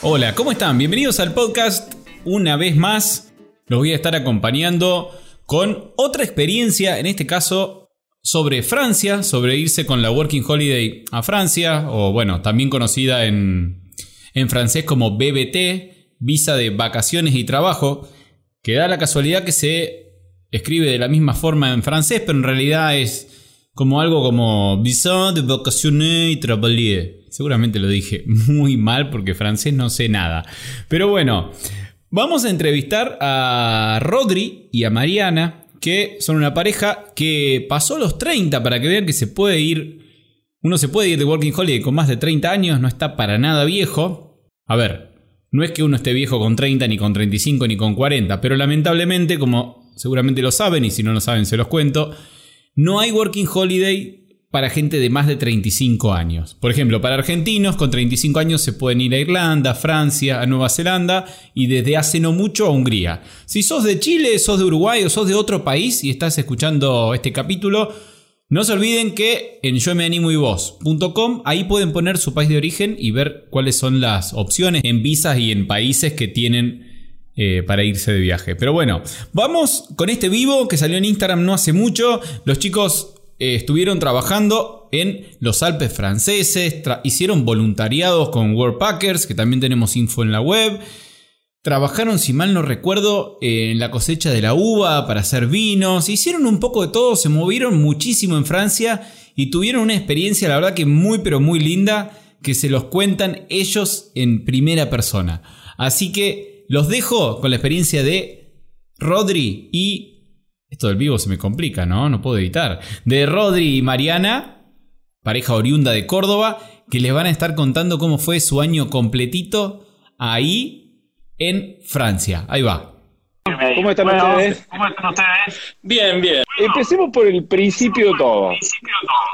Hola, ¿cómo están? Bienvenidos al podcast. Una vez más, los voy a estar acompañando con otra experiencia, en este caso sobre Francia, sobre irse con la Working Holiday a Francia, o bueno, también conocida en, en francés como BBT, visa de vacaciones y trabajo, que da la casualidad que se escribe de la misma forma en francés, pero en realidad es como algo como visa de vacaciones y travailler. Seguramente lo dije muy mal porque francés no sé nada. Pero bueno, vamos a entrevistar a Rodri y a Mariana, que son una pareja que pasó los 30 para que vean que se puede ir. Uno se puede ir de Working Holiday con más de 30 años, no está para nada viejo. A ver, no es que uno esté viejo con 30, ni con 35, ni con 40, pero lamentablemente, como seguramente lo saben, y si no lo saben se los cuento, no hay Working Holiday para gente de más de 35 años. Por ejemplo, para argentinos con 35 años se pueden ir a Irlanda, Francia, a Nueva Zelanda y desde hace no mucho a Hungría. Si sos de Chile, sos de Uruguay o sos de otro país y estás escuchando este capítulo, no se olviden que en yo me animo y vos.com ahí pueden poner su país de origen y ver cuáles son las opciones en visas y en países que tienen eh, para irse de viaje. Pero bueno, vamos con este vivo que salió en Instagram no hace mucho. Los chicos eh, estuvieron trabajando en los Alpes franceses, hicieron voluntariados con Packers, que también tenemos info en la web. Trabajaron, si mal no recuerdo, en la cosecha de la uva para hacer vinos. Hicieron un poco de todo, se movieron muchísimo en Francia y tuvieron una experiencia, la verdad que muy pero muy linda, que se los cuentan ellos en primera persona. Así que los dejo con la experiencia de Rodri y esto del vivo se me complica, ¿no? No puedo editar. De Rodri y Mariana, pareja oriunda de Córdoba, que les van a estar contando cómo fue su año completito ahí en Francia. Ahí va. ¿Cómo están ustedes? ¿Cómo están ustedes? Bien, bien. Empecemos por el principio de todo.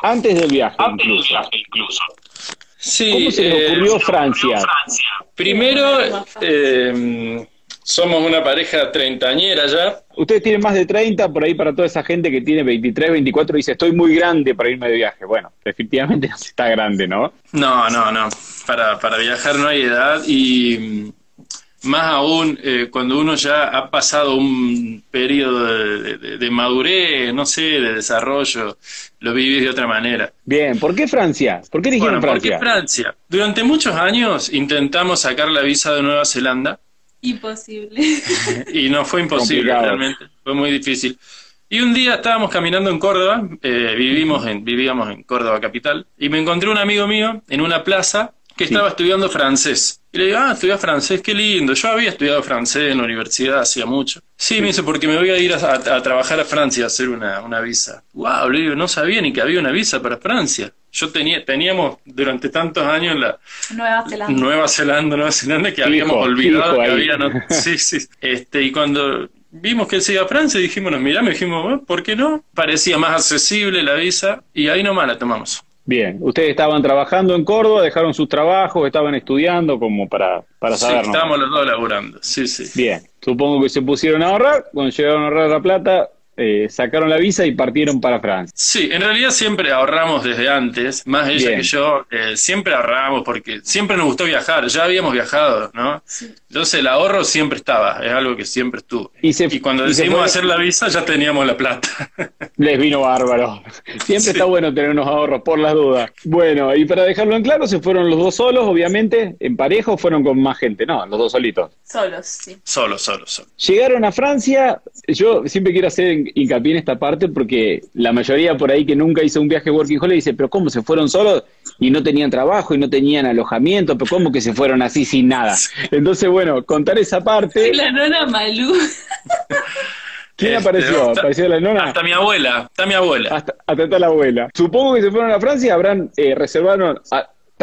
Antes del viaje, Antes incluso. del viaje, incluso. Sí, ¿Cómo se le ocurrió eh, Francia? Francia. Primero, eh, somos una pareja treintañera ya. Ustedes tienen más de 30, por ahí para toda esa gente que tiene 23, 24, dice, estoy muy grande para irme de viaje. Bueno, efectivamente no se está grande, ¿no? No, no, no. Para, para viajar no hay edad y mm, más aún eh, cuando uno ya ha pasado un periodo de, de- de madurez, no sé, de desarrollo, lo vivís de otra manera. Bien, ¿por qué Francia? ¿Por qué eligieron Bueno, ¿por qué Francia? Francia? Durante muchos años intentamos sacar la visa de Nueva Zelanda Imposible. y no fue imposible, Complicado. realmente, fue muy difícil. Y un día estábamos caminando en Córdoba, eh, vivimos en, vivíamos en Córdoba capital, y me encontré un amigo mío en una plaza que Sí. estaba estudiando francés. Y le digo, ah, estudias francés, qué lindo. Yo había estudiado francés en la universidad hacía mucho. Sí, me dice, porque me voy a ir a, a- a trabajar a Francia a hacer una, una visa. Wow, le digo, no sabía ni que había una visa para Francia. Yo tenía, teníamos durante tantos años la, Nueva Zelanda. Nueva Zelanda, Nueva Zelanda, que Fijo, habíamos olvidado que había. no- Sí, sí. Este, y cuando vimos que él se iba a Francia, dijimos, nos miramos dijimos, "Bueno, ¿por qué no? Parecía más accesible la visa y ahí nomás la tomamos. Bien, ustedes estaban trabajando en Córdoba, dejaron sus trabajos, estaban estudiando como para, para Sí, saber. ¿no? estábamos los dos laburando. Sí, sí. Bien, supongo que se pusieron a ahorrar, cuando llegaron a ahorrar la plata, eh, sacaron la visa y partieron para Francia. Sí, en realidad siempre ahorramos desde antes, más ella Bien. que yo, eh, siempre ahorramos porque siempre nos gustó viajar, ya habíamos viajado, ¿no? Sí. Entonces el ahorro siempre estaba, es algo que siempre estuvo. Y, se, Y cuando y decidimos fue- hacer la visa ya teníamos la plata. Les vino bárbaro. Siempre Sí. está bueno tener unos ahorros, por las dudas. Bueno, y para dejarlo en claro, se fueron los dos solos, obviamente, en pareja o fueron con más gente. No, los dos solitos. Solos, sí. solo, solo, solo. Llegaron a Francia, yo siempre quiero hacer hincapié en esta parte porque la mayoría por ahí que nunca hizo un viaje Working Holiday dice, pero ¿cómo se fueron solos y no tenían trabajo y no tenían alojamiento? ¿Pero cómo que se fueron así sin nada? Entonces, bueno, contar esa parte. La nona Malú. ¿Quién Este, apareció? hasta- ¿Apareció la nona? Hasta mi abuela, está mi abuela. Hasta, hasta la abuela. Supongo que se fueron a Francia, habrán eh, reservaron,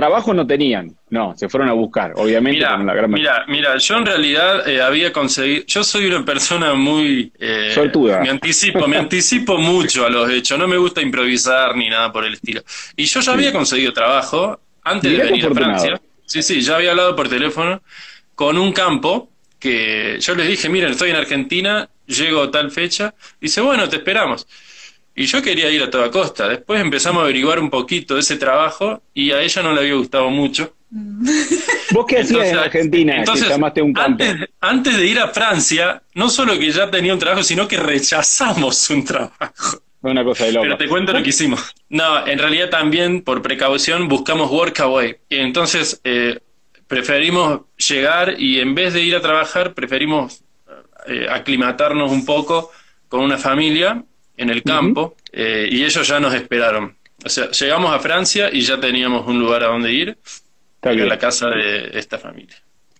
trabajo no tenían, no, se fueron a buscar, obviamente. Mira, la gran mira, mira, yo en realidad eh, había conseguido, yo soy una persona muy eh, Suertuda. Me anticipo, me anticipo mucho a los hechos, no me gusta improvisar ni nada por el estilo. Y yo ya había conseguido trabajo antes Mirá de venir a. Francia. Sí, sí, ya había hablado por teléfono con un campo que yo les dije, miren, estoy en Argentina, llego a tal fecha. Dice, bueno, te esperamos. Y yo quería ir a toda costa. Después empezamos a averiguar un poquito de ese trabajo y a ella no le había gustado mucho. ¿Vos qué hacías en Argentina entonces, que llamaste a un campo? Antes, antes de ir a Francia, no solo que ya tenía un trabajo, sino que rechazamos un trabajo. Una cosa de loco. Pero te cuento lo que hicimos. No, en realidad también por precaución buscamos workaway. Y entonces eh, preferimos llegar y en vez de ir a trabajar, preferimos eh, aclimatarnos un poco con una familia en el campo eh, y ellos ya nos esperaron. O sea, llegamos a Francia y ya teníamos un lugar a donde ir, Está era la casa de esta familia.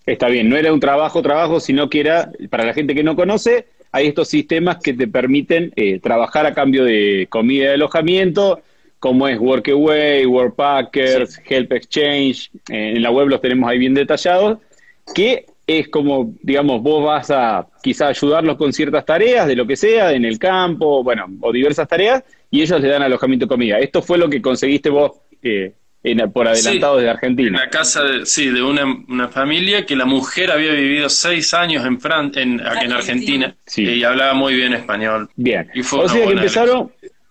Está bien, no era un trabajo, trabajo, sino que era, para la gente que no conoce, hay estos sistemas que te permiten eh, trabajar a cambio de comida y alojamiento, como es Workaway, Workpackers, Help Exchange, eh, en la web los tenemos ahí bien detallados, que es como, digamos, vos vas a quizá ayudarlos con ciertas tareas, de lo que sea, en el campo, bueno, o diversas tareas, y ellos le dan alojamiento y comida. Esto fue lo que conseguiste vos eh, en- por adelantado Sí, desde En Argentina. la casa de, sí, de una, una familia que la mujer había vivido seis años en, Fran en, aquí en Argentina Sí. y hablaba muy bien español. Bien. Y fue O sea que empezaron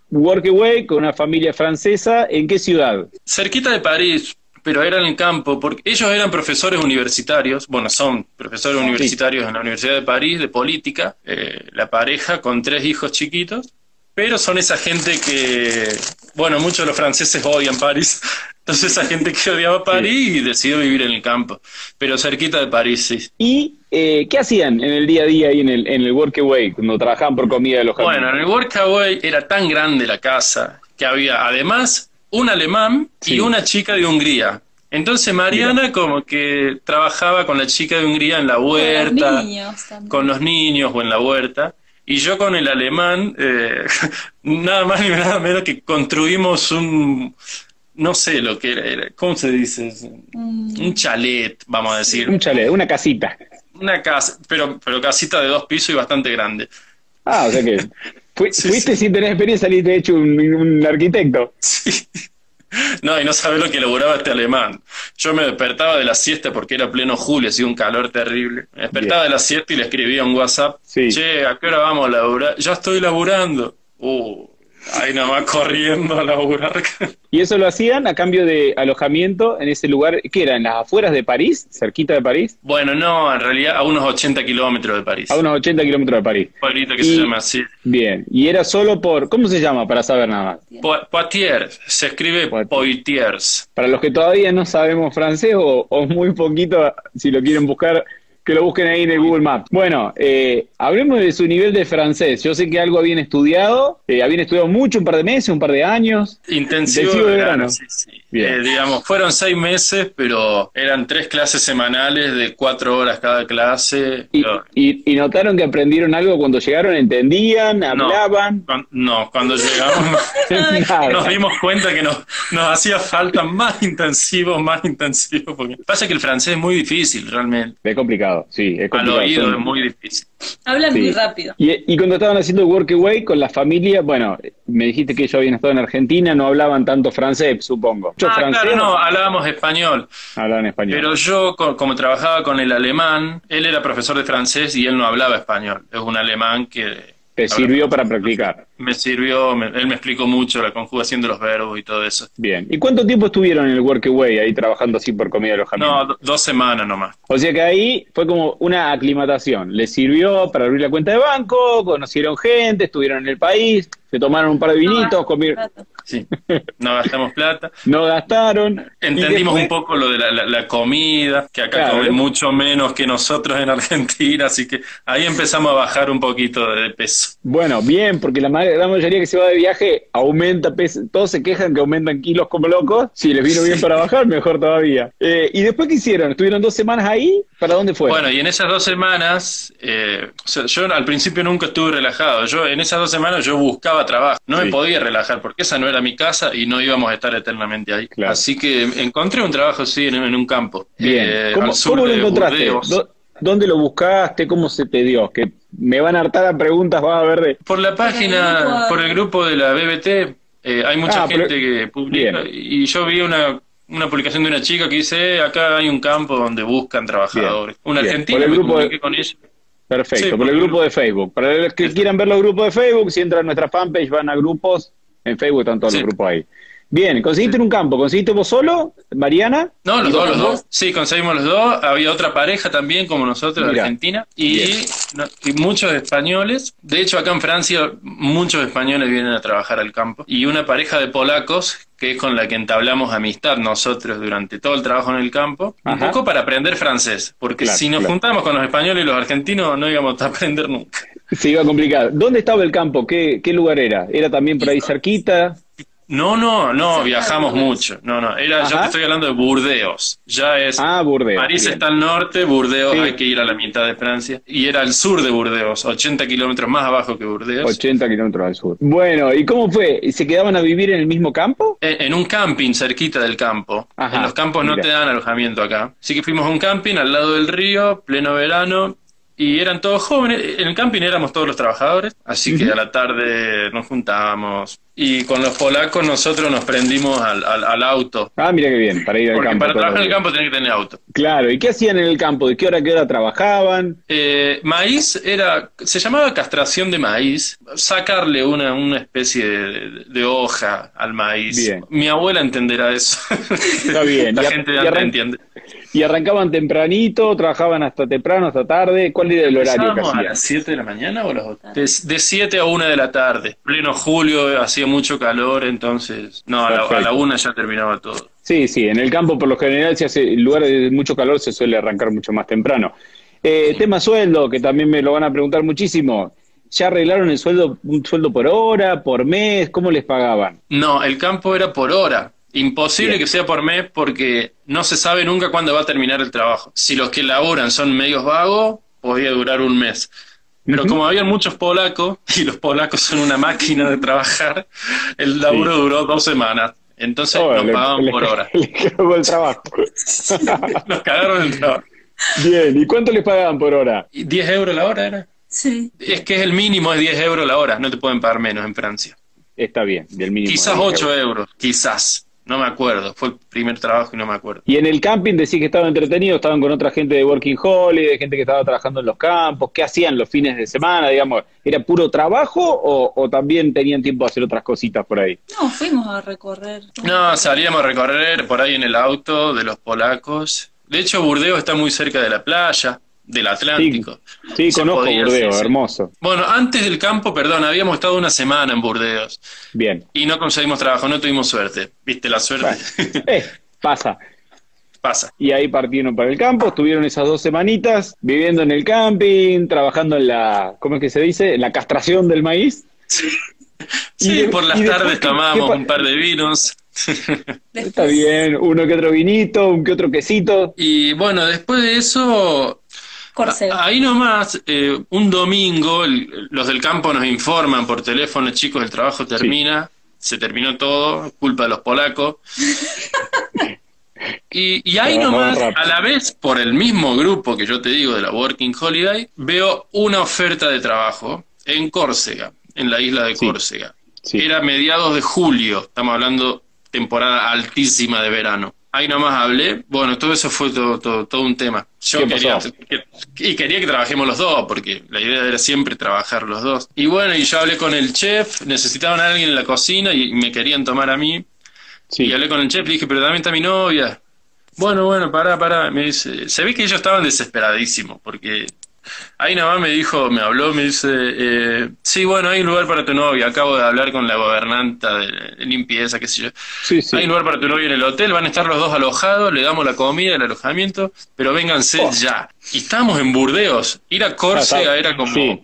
Workaway con una familia francesa. ¿En qué ciudad? Cerquita de París, pero era en el campo, porque ellos eran profesores universitarios, bueno, son profesores universitarios en la Universidad de París de política, eh, la pareja con tres hijos chiquitos, pero son esa gente que, bueno, muchos de los franceses odian París, entonces esa gente que odiaba París y decidió vivir en el campo, pero cerquita de París, sí. ¿Y eh, qué hacían en el día a día ahí en el, en el Workaway cuando trabajaban por comida y alojamiento? Bueno, en el Workaway era tan grande la casa que había además un alemán Sí. y una chica de Hungría. Entonces Mariana como que trabajaba con la chica de Hungría en la huerta, Los niños también. con los niños o en la huerta, y yo con el alemán, eh, nada más ni nada menos que construimos un, no sé lo que era, era- ¿cómo se dice? Mm, Un chalet, vamos a decir, Un chalet, una casita. una casa, pero, pero casita de dos pisos y bastante grande. Ah, o sea que fui- Sí, fuiste sí. sin tener experiencia, saliste hecho un, un arquitecto. Sí. No, y no sabe lo que elaboraba este alemán. Yo me despertaba de la siesta porque era pleno julio, hacía un calor terrible. Me despertaba de la siesta y le escribía un WhatsApp. Sí. Che, ¿a qué hora vamos a laburar? Ya estoy laburando. Uh, ahí nomás corriendo a laburar. Y eso lo hacían a cambio de alojamiento en ese lugar, ¿qué era? ¿En las afueras de París? ¿Cerquita de París? Bueno, no, en realidad a unos 80 kilómetros de París. A unos 80 kilómetros de París. Pueblito que Y- se llama así. Bien. Y era solo por. ¿Cómo se llama? Para saber nada más. Po- Poitiers, se escribe Poitiers. Poitiers. Para los que todavía no sabemos francés o, o muy poquito, si lo quieren buscar, que lo busquen ahí en el Google Maps. Bueno, eh, hablemos de su nivel de francés. Yo sé que algo habían estudiado, eh, habían estudiado mucho, un par de meses, un par de años. Intensivo, de verano, sí, sí. Eh, digamos, fueron seis meses, pero eran tres clases semanales de cuatro horas cada clase. Y, Pero- y- y notaron que aprendieron algo cuando llegaron, entendían, hablaban. no, cuando llegamos nos dimos cuenta que nos, nos hacía falta más intensivo, más intensivo. Porque pasa que el francés es muy difícil, realmente. Es complicado, sí, es Al complicado. oído Son- es muy difícil. Hablan Sí. muy rápido. Y, y cuando estaban haciendo Workaway con la familia, bueno, me dijiste que ellos habían estado en Argentina, no hablaban tanto francés, supongo. Mucho Ah, francés, claro, no, hablábamos español. Hablaban español. Pero yo, co- como trabajaba con el alemán, él era profesor de francés y él no hablaba español. Es un alemán que Te sirvió para practicar. Me sirvió, me- él me explicó mucho la conjugación de los verbos y todo eso. Bien. ¿Y cuánto tiempo estuvieron en el Workaway ahí trabajando así por comida y alojamiento? No, do- dos semanas nomás. O sea que ahí fue como una aclimatación. Les sirvió para abrir la cuenta de banco, conocieron gente, estuvieron en el país, se tomaron un par de vinitos, comieron, Sí, no gastamos plata. no gastaron. Entendimos después- un poco lo de la, la- la comida, que acá Claro. comen mucho menos que nosotros en Argentina, así que ahí empezamos a bajar un poquito de peso. Bueno, bien, porque la, la mayoría que se va de viaje aumenta peso. Todos se quejan que aumentan kilos como locos. Si les vino bien para bajar, mejor todavía. Eh, ¿Y después qué hicieron? ¿Estuvieron dos semanas ahí? ¿Para dónde fue? Bueno, y en esas dos semanas, eh, o sea, yo al principio nunca estuve relajado. Yo en esas dos semanas yo buscaba trabajo. No Sí. me podía relajar porque esa no era mi casa y no íbamos a estar eternamente ahí. Claro. Así que encontré un trabajo, sí, en, en un campo. Bien. eh, ¿Cómo, lo encontraste? Burdeos. ¿Dó- ¿Dónde lo buscaste? ¿Cómo se te dio? Me van a hartar a preguntas, va a ver de... Por la página, por el grupo de la BBT, eh, hay mucha Ah, pero- gente que publica y yo vi una, una publicación de una chica que dice, "Eh, acá hay un campo donde buscan trabajadores. Una bien. argentina, Por el me grupo de- con ella. Perfecto, Sí, por por el grupo. de Facebook. Para los que quieran ver los grupos de Facebook, si entran a nuestra fanpage, van a grupos. En Facebook están todos Sí. los grupos ahí. Bien, conseguiste en un campo. ¿Conseguiste vos solo, Mariana? No, los ¿Y dos, los dos. Sí, conseguimos los dos. Había otra pareja también, como nosotros, de. Argentina. Y, Bien. no, y muchos españoles. De hecho, acá en Francia, muchos españoles vienen a trabajar al campo. Y una pareja de polacos, que es con la que entablamos amistad nosotros durante todo el trabajo en el campo. Un poco para aprender francés. Porque Claro, si nos claro. juntamos con los españoles y los argentinos, no íbamos a aprender nunca. Se iba a complicar. ¿Dónde estaba el campo? ¿Qué, qué lugar era? ¿Era también por ahí cerquita? No, no, no, viajamos mucho. No, no, era, yo Ajá. te estoy hablando de Burdeos. Ya es Ah, Burdeos. París Bien. está al norte, Burdeos Sí. hay que ir a la mitad de Francia. Y era al sur de Burdeos, 80 kilómetros más abajo que Burdeos. 80 kilómetros al sur. Bueno, ¿y cómo fue? ¿Se quedaban a vivir en el mismo campo? En, en un camping cerquita del campo. Ajá, en los campos no te dan alojamiento acá. Así que fuimos a un camping al lado del río, pleno verano. Y eran todos jóvenes. En el camping éramos todos los trabajadores. Así que a la tarde nos juntábamos. Y con los polacos nosotros nos prendimos al, al- al auto. Ah, mira qué bien, para ir al Porque campo. para trabajar en el campo tenés que tener auto. Claro, ¿y qué hacían en el campo? ¿De qué hora a qué hora trabajaban? Eh, maíz era, se llamaba castración de maíz, sacarle una, una especie de, de hoja al maíz. Bien. Mi abuela entenderá eso. Está bien. La Y gente de entiende. ¿Y arrancaban tempranito? ¿Trabajaban hasta temprano, hasta tarde? ¿Cuál era el horario que ¿Empezábamos a las 7 de la mañana o a las 8? De, de 7 a 1 de la tarde. Pleno julio, hacía mucho calor, entonces... No, a la, a Perfecto. la 1 ya terminaba todo. Sí, sí, en el campo por lo general si hace en lugares de mucho calor se suele arrancar mucho más temprano. Eh, Tema sueldo, que también me lo van a preguntar muchísimo. ¿Ya arreglaron el sueldo, un sueldo por hora, por mes? ¿Cómo les pagaban? No, el campo era por hora. Imposible Bien. que sea por mes porque no se sabe nunca cuándo va a terminar el trabajo. Si los que laburan son medios vagos, podía durar un mes. Pero como había muchos polacos, y los polacos son una máquina de trabajar, el laburo duró dos semanas. Entonces Oh, nos le- pagaban le- por hora. Le cagó el trabajo. Nos cagaron el trabajo. Bien, ¿y cuánto les pagaban por hora? ¿Y ¿10 euros la hora era? Sí. Es que es el mínimo, es 10 euros la hora. No te pueden pagar menos en Francia. Está bien, del mínimo. Quizás de 8 euros. euros, quizás. No me acuerdo. Fue el primer trabajo y no me acuerdo. Y en el camping decís que estaban entretenidos, estaban con otra gente de Working Holiday, gente que estaba trabajando en los campos. ¿Qué hacían los fines de semana? Digamos, ¿era puro trabajo o, o también tenían tiempo de hacer otras cositas por ahí? No, fuimos a recorrer. No, salíamos a recorrer por ahí en el auto de los polacos. De hecho, Burdeos está muy cerca de la playa, del Atlántico. Sí, Se conozco Burdeos, sí, sí. hermoso. Bueno, antes del campo, perdón, habíamos estado una semana en Burdeos Bien. y no conseguimos trabajo, no tuvimos suerte. Viste, la suerte Eh, pasa. pasa. Y ahí partieron para el campo, estuvieron esas dos semanitas viviendo en el camping, trabajando en la, ¿cómo es que se dice? En la castración del maíz. Sí, de- por las tardes ¿qué- tomábamos un par de vinos. Está bien, uno que otro vinito, un que otro quesito. Y bueno, después de eso, Ahí nomás, eh, un domingo, el- los del campo nos informan por teléfono, chicos, el trabajo termina, se terminó todo, culpa de los polacos. Y, y ahí nomás, a la vez, por el mismo grupo que yo te digo de la Working Holiday, veo una oferta de trabajo en Córcega, en la isla de Sí. Córcega. Sí. Era mediados de julio, estamos hablando temporada altísima de verano. Ahí nomás hablé, bueno, todo eso fue todo, todo, todo un tema. Yo ¿Qué quería, que- y quería que trabajemos los dos, porque la idea era siempre trabajar los dos. Y bueno, y yo hablé con el chef, necesitaban a alguien en la cocina y me querían tomar a mí. Sí. Y hablé con el chef, le dije, pero también está mi novia. Bueno, bueno, pará, pará. Me dice, se ve que ellos estaban desesperadísimos, porque Ahí nada más me dijo, me habló, me dice, eh, sí, bueno, hay un lugar para tu novia. Acabo de hablar con la gobernanta de limpieza, qué sé yo. Sí, sí. Hay un lugar para tu novia en el hotel, van a estar los dos alojados, le damos la comida, el alojamiento, pero vénganse Oh. ya. Y estábamos en Burdeos. Ir a Córcega Ah, era como... sí.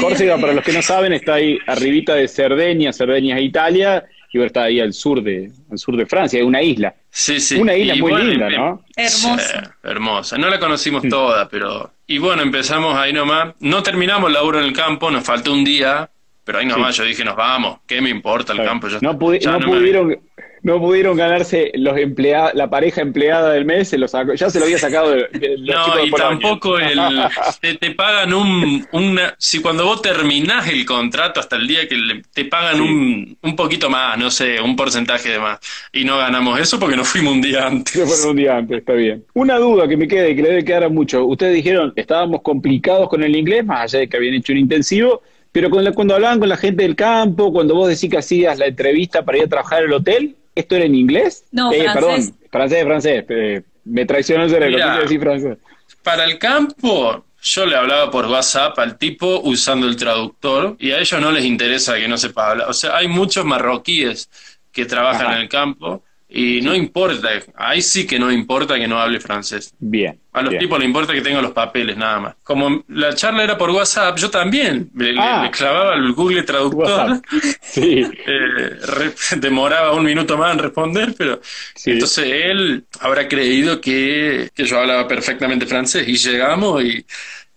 Córcega, para los que no saben, está ahí arribita de Cerdeña, Cerdeña es Italia, y está ahí al sur de, al sur de Francia, es una isla. Sí, sí. Una isla Y muy bueno, linda, ¿no? Hermoso. Sí, hermosa. No la conocimos toda, pero... Y bueno, empezamos ahí nomás. No terminamos el laburo en el campo, nos faltó un día, pero ahí nomás yo dije, nos vamos. ¿Qué me importa el campo? Ya- No, pudi- ya no me- pudieron, no pudieron ganarse los emplea la pareja empleada del mes, se sacó, ya se lo había sacado de, de- los No, y tampoco el, te, te pagan un, una, si cuando vos terminás el contrato hasta el día que le- te pagan un, un poquito más, no sé, un porcentaje de más, y no ganamos eso porque nos fuimos un día antes. Se fueron un día antes, está bien. Una duda que me queda y que le debe quedar a mucho. Ustedes dijeron, estábamos complicados con el inglés, más allá de que habían hecho un intensivo, pero la- cuando hablaban con la gente del campo, cuando vos decís que hacías la entrevista para ir a trabajar al hotel, ¿esto era en inglés? No, Eh, francés. Perdón, francés, francés. eh, me traicionó el cerebro, Mirá. decir francés. Para el campo, yo le hablaba por WhatsApp al tipo usando el traductor, y a ellos no les interesa que no sepa hablar. O sea, hay muchos marroquíes que trabajan Ajá. en el campo, y no importa, ahí sí que no importa que no hable francés. Bien. A los bien. tipos les importa que tengan los papeles, nada más. Como la charla era por WhatsApp, yo también le, le- Ah. le clavaba el Google Traductor. WhatsApp. Sí, eh, re- demoraba un minuto más en responder, pero Sí. entonces él habrá creído que, que yo hablaba perfectamente francés y llegamos y...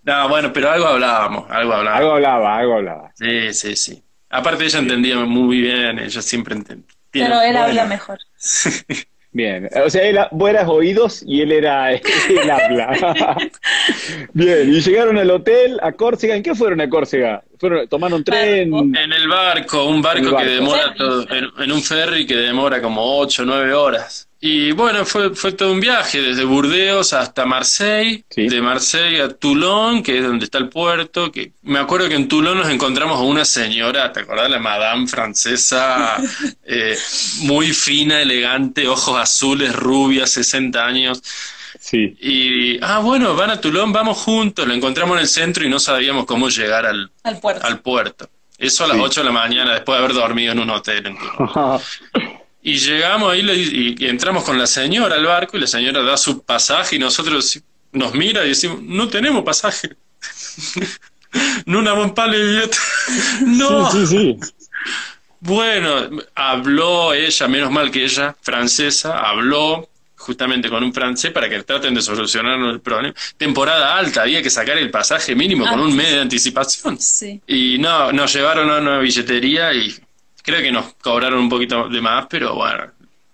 No, bueno, pero algo hablábamos, algo hablábamos. algo hablaba, algo hablaba. Sí, sí, sí. Aparte ella entendía muy bien, ella siempre entendía. Pero él bueno. habla mejor. Bien, o sea, él, vos eras oídos y él era el habla. Bien, y llegaron al hotel, a Córcega. ¿En qué fueron a Córcega? ¿Fueron, ¿Tomaron tren? En el barco, un barco, que demora todo, en, en un ferry que demora como 8 o 9 horas. Y bueno, fue, fue todo un viaje, desde Burdeos hasta Marseille, Sí. de Marseille a Toulon, que es donde está el puerto, que me acuerdo que en Toulon nos encontramos a una señora, ¿te acordás? La madame francesa, eh, muy fina, elegante, ojos azules, rubia, 60 años. Sí. Y, ah, bueno, van a Toulon, vamos juntos, lo encontramos en el centro y no sabíamos cómo llegar al, Al puerto. al puerto. Eso a las Sí. 8 de la mañana, después de haber dormido en un hotel. en Toulon. Y llegamos ahí y, y entramos con la señora al barco y la señora da su pasaje y nosotros nos mira y decimos, no tenemos pasaje. no una bon pas le billet. no. Sí, sí, sí. Bueno, habló ella, menos mal que ella, francesa, habló justamente con un francés para que traten de solucionar el problema. Temporada alta, había que sacar el pasaje mínimo con Ah, un mes de anticipación. Sí. Y no, nos llevaron a una billetería y creo que nos cobraron un poquito de más, pero bueno,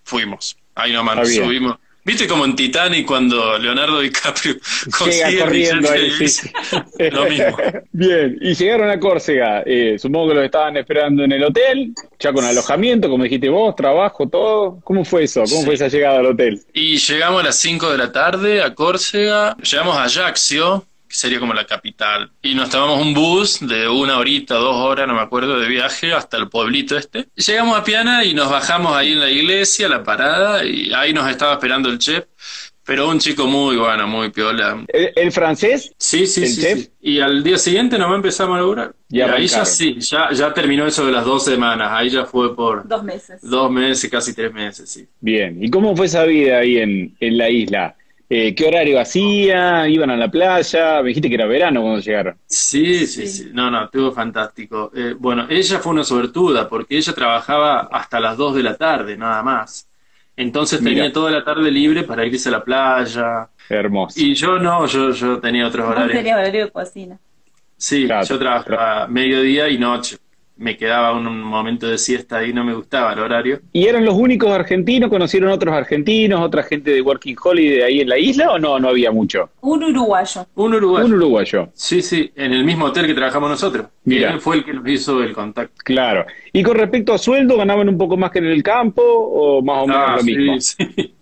fuimos. Ahí nomás nos subimos. ¿Viste como en Titanic cuando Leonardo DiCaprio consigue corriendo ahí, sí. Lo mismo. Bien, y llegaron a Córcega. Eh, supongo que los estaban esperando en el hotel, ya con alojamiento, como dijiste vos, trabajo, todo. ¿Cómo fue eso? ¿Cómo Sí. fue esa llegada al hotel? Y llegamos a las 5 de la tarde a Córcega, llegamos a Ajaccio, sería como la capital, y nos tomamos un bus de una horita, dos horas, no me acuerdo, de viaje hasta el pueblito este. Llegamos a Piana y nos bajamos ahí en la iglesia, la parada, y ahí nos estaba esperando el chef, pero un chico muy bueno, muy piola. ¿El, el francés? Sí, sí, ¿El sí, chef? sí. Y al día siguiente nos empezamos a laburar. Y Y ahí ya sí, ya, ya terminó eso de las dos semanas, ahí ya fue por Dos meses. dos meses, casi tres meses, sí. Bien, ¿y cómo fue esa vida ahí en, en la isla? Eh, ¿Qué horario hacía? ¿Iban a la playa? Me dijiste que era verano cuando llegaron. Sí, sí, Sí. sí. No, no, estuvo fantástico. Eh, bueno, ella fue una suertuda porque ella trabajaba hasta las 2 de la tarde, nada más. Entonces Mira. tenía toda la tarde libre para irse a la playa. Hermoso. Y yo no, yo, yo tenía otros horarios. tenías horario de cocina. Sí, Claro, yo trabajaba mediodía y noche. Me quedaba un, momento de siesta ahí, no me gustaba el horario. ¿Y eran los únicos argentinos? ¿Conocieron otros argentinos, otra gente de Working Holiday ahí en la isla o no? No había mucho. Un uruguayo. Un uruguayo. Un uruguayo, Sí, sí, en el mismo hotel que trabajamos nosotros. Y Mira. él fue el que nos hizo el contacto. claro. ¿Y con respecto a sueldo, ganaban un poco más que en el campo o más o menos Ah, lo sí, mismo? Sí,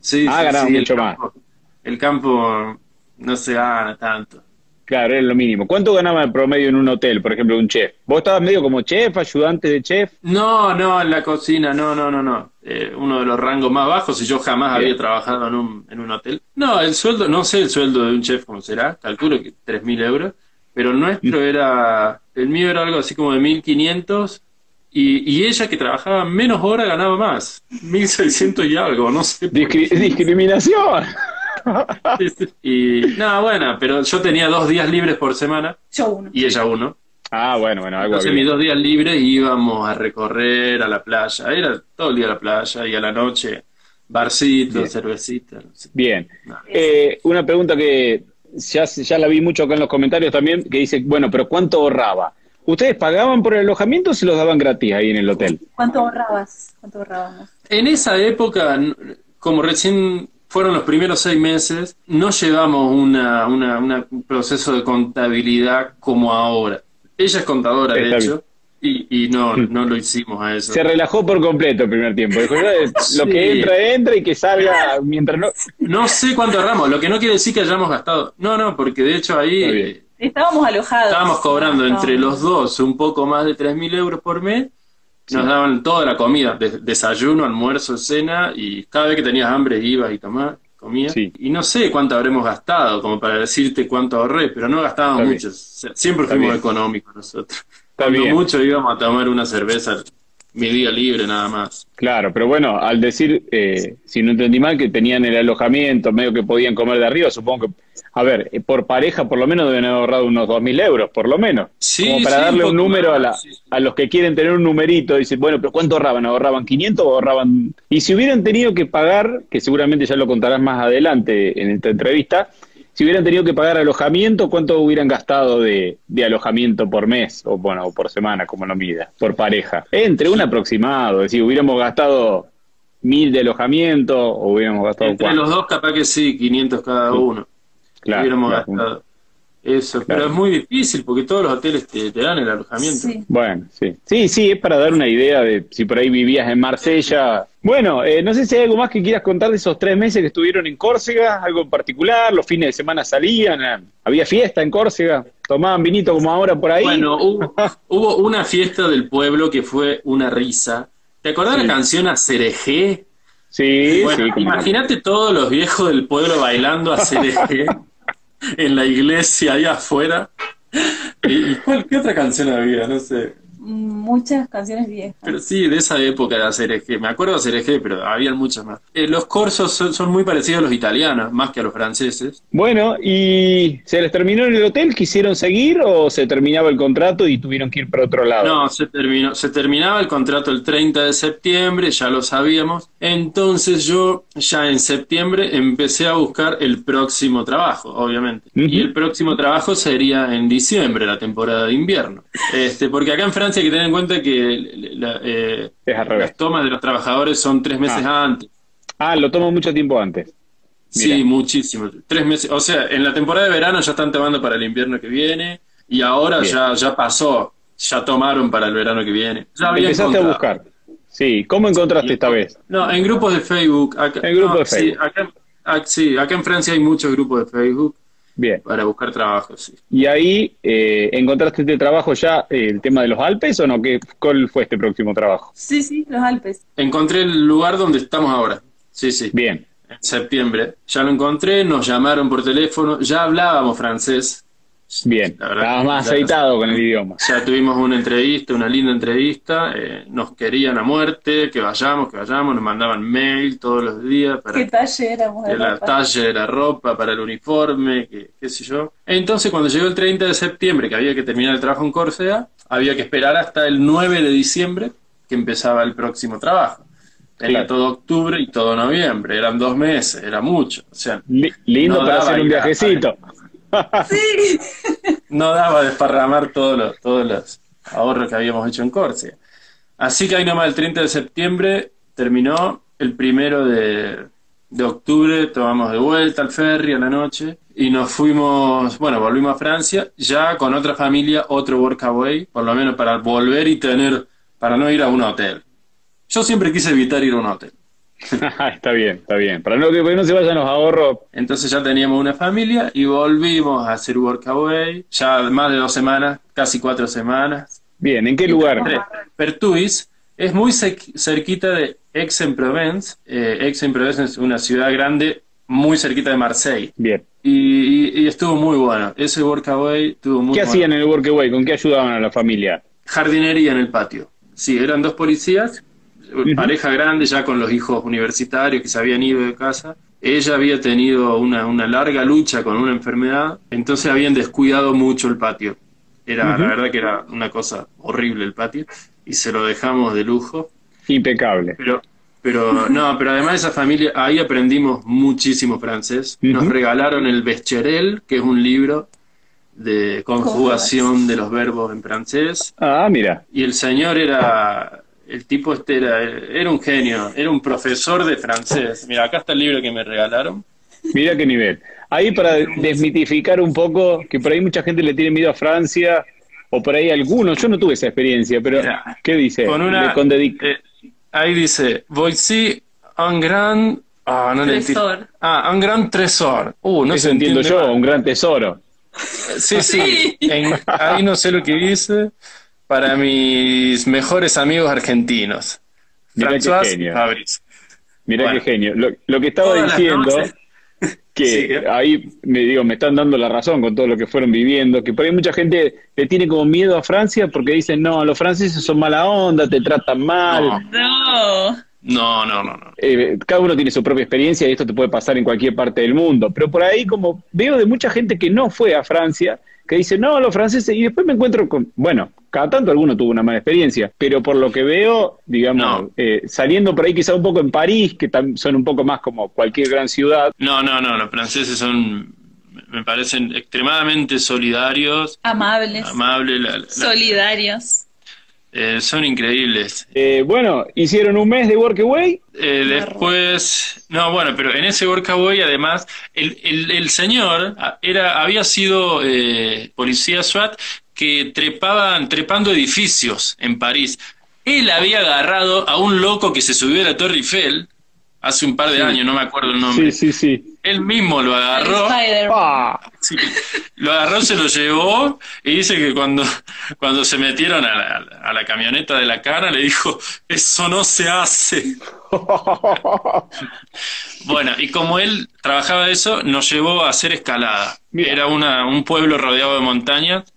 sí, Ah, sí, ganaban sí, mucho el campo, El campo no se gana tanto. Claro, era lo mínimo. ¿Cuánto ganaba el promedio en un hotel, por ejemplo, un chef? ¿Vos estabas medio como chef, ayudante de chef? No, no, en la cocina, no, no, no, no. Eh, uno de los rangos más bajos y yo jamás Bien. había trabajado en un, en un hotel. No, el sueldo, no sé el sueldo de un chef cómo será, calculo que 3.000 euros, pero el nuestro Mm. era, el mío era algo así como de 1.500 y, y ella que trabajaba menos horas ganaba más, 1.600 y algo, no sé. Discri- discriminación. Y nada, bueno, pero yo tenía dos días libres por semana Yo uno. y ella uno. Ah, bueno, bueno, algo Entonces mis dos días libres íbamos a recorrer a la playa. Era todo el día a la playa y a la noche barcito, Bien. cervecita. no sé. Bien. No. Eh, una pregunta que ya, ya la vi mucho acá en los comentarios también, que dice, bueno, pero ¿cuánto ahorraba? ¿Ustedes pagaban por el alojamiento o se los daban gratis ahí en el hotel? ¿Cuánto ahorrabas? ¿Cuánto ahorrábamos? En esa época, como recién fueron los primeros seis meses, no llevamos una, una- una- un proceso de contabilidad como ahora. Ella es contadora, de hecho, y, y no, no lo hicimos a eso. Se relajó por completo el primer tiempo. Dijo, "Ya, lo que entra, entra y que salga mientras no... No sé cuánto ahorramos, lo que no quiere decir que hayamos gastado. No, no, porque de hecho ahí eh, Estábamos alojados. estábamos cobrando entre los dos un poco más de 3.000 euros por mes. Nos daban toda la comida, de- desayuno, almuerzo, cena, y cada vez que tenías hambre ibas y tomabas, comías. Sí. Y no sé cuánto habremos gastado, como para decirte cuánto ahorré, pero no gastábamos mucho. O sea, siempre Está fuimos bien. económicos nosotros. Está Cuando bien. mucho íbamos a tomar una cerveza mi día libre nada más. Claro, pero bueno, al decir, eh, si no entendí mal, que tenían el alojamiento, medio que podían comer de arriba, supongo que, a ver, eh, por pareja por lo menos deben haber ahorrado unos 2.000 euros, por lo menos. Sí, Como para sí, darle un número a, la- sí. a los que quieren tener un numerito, dicen, bueno, pero ¿cuánto ahorraban? ¿Ahorraban 500 o ahorraban...? Y si hubieran tenido que pagar, que seguramente ya lo contarás más adelante en esta entrevista, si hubieran tenido que pagar alojamiento, ¿cuánto hubieran gastado de, de alojamiento por mes? O bueno, o por semana, como lo mida, por pareja. Entre un aproximado, es decir, hubiéramos gastado mil de alojamiento o hubiéramos gastado Entre cuánto. los dos capaz que sí, 500 cada uno. Claro, hubiéramos claro. gastado eso. Claro. Pero es muy difícil porque todos los hoteles te, te dan el alojamiento. Sí. Bueno, sí. Sí, sí, es para dar una idea de si por ahí vivías en Marsella. Bueno, eh, no sé si hay algo más que quieras contar de esos tres meses que estuvieron en Córcega, algo en particular, los fines de semana salían, eh, había fiesta en Córcega, tomaban vinito como ahora por ahí. Bueno, hubo, hubo una fiesta del pueblo que fue una risa. ¿Te acordás Sí. la canción a Cereje? sí, Bueno, sí. imagínate todos los viejos del pueblo bailando a Cereje en la iglesia ahí afuera. ¿Y, y cuál, qué otra canción había? No sé. Muchas canciones viejas. Pero sí, de esa época de hacer eje. Me acuerdo de hacer eje, pero había muchas más. Eh, los corsos son, son muy parecidos a los italianos, más que a los franceses. Bueno, ¿y se les terminó en el hotel? ¿Quisieron seguir o se terminaba el contrato y tuvieron que ir para otro lado? No, se terminó, se terminaba el contrato el 30 de septiembre, ya lo sabíamos. Entonces yo ya en septiembre empecé a buscar el próximo trabajo, obviamente. Ujú. Y el próximo trabajo sería en diciembre, la temporada de invierno. Este, porque acá en Francia hay que tener en cuenta que la- eh, Es al revés. las tomas de los trabajadores son tres meses antes. Ah, lo tomo mucho tiempo antes. Sí, muchísimo. Tres meses. O sea, en la temporada de verano ya están tomando para el invierno que viene y ahora Bien. ya, ya pasó. Ya tomaron para el verano que viene. Ya Empezaste a buscar. Sí, ¿cómo encontraste esta vez? No, en grupos de Facebook. Acá, En grupos no, de sí, Facebook. acá, ac- sí, acá en Francia hay muchos grupos de Facebook Bien. para buscar trabajo, sí. Y ahí eh, encontraste este trabajo ya, eh, el tema de los Alpes o no? ¿Qué, ¿Cuál fue este próximo trabajo? Sí, sí, los Alpes. Encontré el lugar donde estamos ahora. Sí, sí. Bien, En septiembre. Ya lo encontré, nos llamaron por teléfono, ya hablábamos francés. Bien. La verdad Estabas que más ya- aceitado con el idioma. Ya tuvimos una entrevista, una linda entrevista. eh, nos querían a muerte, que vayamos, que vayamos. Nos mandaban mail todos los días para ¿Qué talle de que la ropa? talla de la ropa, para el uniforme, que, qué sé yo. Entonces, cuando llegó el 30 de septiembre, que había que terminar el trabajo en Córcega, había que esperar hasta el 9 de diciembre, que empezaba el próximo trabajo. Tenía Claro. todo octubre y todo noviembre, eran dos meses, era mucho. O sea, Li- lindo No para hacer un viajecito. No daba desparramar todos los, todos los ahorros que habíamos hecho en Córcega. Así que ahí nomás el 30 de septiembre terminó, el primero de, de octubre tomamos de vuelta al ferry a la noche y nos fuimos, bueno, volvimos a Francia, ya con otra familia, otro workaway, por lo menos para volver y tener, para no ir a un hotel. Yo siempre quise evitar ir a un hotel. está bien, está bien. Para no que no se vayan los ahorros. Entonces ya teníamos una familia y volvimos a hacer Workaway, ya más de dos semanas, casi cuatro semanas. Bien, ¿en qué lugar? Pertuis es muy cer- cerquita de Aix-en-Provence. Eh, Aix-en-Provence es una ciudad grande muy cerquita de Marseille. Bien. Y, y- y estuvo muy bueno. Ese Workaway estuvo muy ¿Qué bueno. hacían en el Workaway? ¿Con qué ayudaban a la familia? Jardinería en el patio. Sí, eran dos policías, pareja grande ya con los hijos universitarios que se habían ido de casa. Ella había tenido una, una larga lucha con una enfermedad, entonces habían descuidado mucho el patio. Era, la verdad que era una cosa horrible el patio y se lo dejamos de lujo. Impecable. Pero, pero no, pero además esa familia, ahí aprendimos muchísimo francés. Nos regalaron el Becherel, que es un libro de conjugación de los verbos en francés. Ah, mira. Y el señor era, el tipo este era, era un genio, era un profesor de francés. Mira, acá está el libro que me regalaron. Mira qué nivel. Ahí para desmitificar un poco, que por ahí mucha gente le tiene miedo a Francia, o por ahí algunos, yo no tuve esa experiencia, pero Mira, ¿qué dice? Con una, Le- con eh, ahí dice, voici un gran... Ah, no. Tresor. Ah, un gran tresor. Uh, no Eso se entiendo yo, mal. un gran tesoro. Sí, sí. En- ahí no sé lo que dice. Para mis mejores amigos argentinos. Mirá qué François genio. Fabrice. Mirá Bueno. qué genio. Lo, lo que estaba diciendo, que ahí me digo, me están dando la razón con todo lo que fueron viviendo, que por ahí mucha gente le tiene como miedo a Francia porque dicen, no, los franceses son mala onda, te tratan mal. No. No. No, no, no, no. Eh, cada uno tiene su propia experiencia y esto te puede pasar en cualquier parte del mundo. Pero por ahí, como veo de mucha gente que no fue a Francia, que dice, no, los franceses, y después me encuentro con, bueno, cada tanto alguno tuvo una mala experiencia, pero por lo que veo, digamos, No. eh, saliendo por ahí quizá un poco en París, que son un poco más como cualquier gran ciudad, No, no, no. Los franceses son, me parecen extremadamente solidarios, Amables. amables, la- la- Solidarios. Eh, son increíbles. Eh, bueno, hicieron un mes de Workaway. Eh, después, no, bueno, pero en ese Workaway además, el, el, el señor ah, era, había sido eh, policía SWAT que trepaban, trepando edificios en París. Él había agarrado a un loco que se subió a la Torre Eiffel hace un par de años, no me acuerdo el nombre. Sí, sí, sí. Él mismo lo agarró. Lo agarró, se lo llevó y dice que cuando, cuando se metieron a la, a la camioneta de la cara le dijo, eso no se hace. Bueno, y como él trabajaba de eso, nos llevó a hacer escalada. Mira. Era una, un pueblo rodeado de montañas